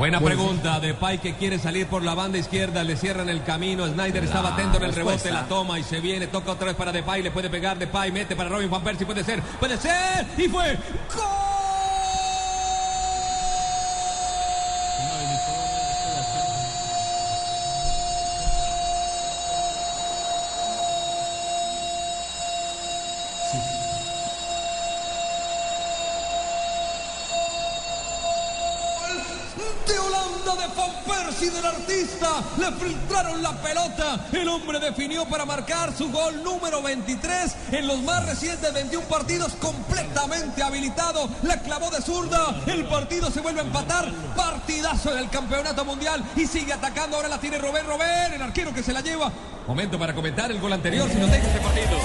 Buena pregunta. De Pai que quiere salir por la banda izquierda, le cierran el camino. Snyder estaba atento en el rebote, la toma y se viene. Toca otra vez para Depay, le puede pegar Depay, mete para Robin Van Persie, puede ser, puede ser. Y fue ¡Gol! De Holanda de Van Persie del artista. Le filtraron la pelota. El hombre definió para marcar su gol número 23 en los más recientes 21 partidos completamente habilitado. La clavó de zurda. El partido se vuelve a empatar. Partidazo del campeonato mundial y sigue atacando. Ahora la tiene Robert Robert, el arquero que se la lleva. Momento para comentar el gol anterior si nos deja este partido.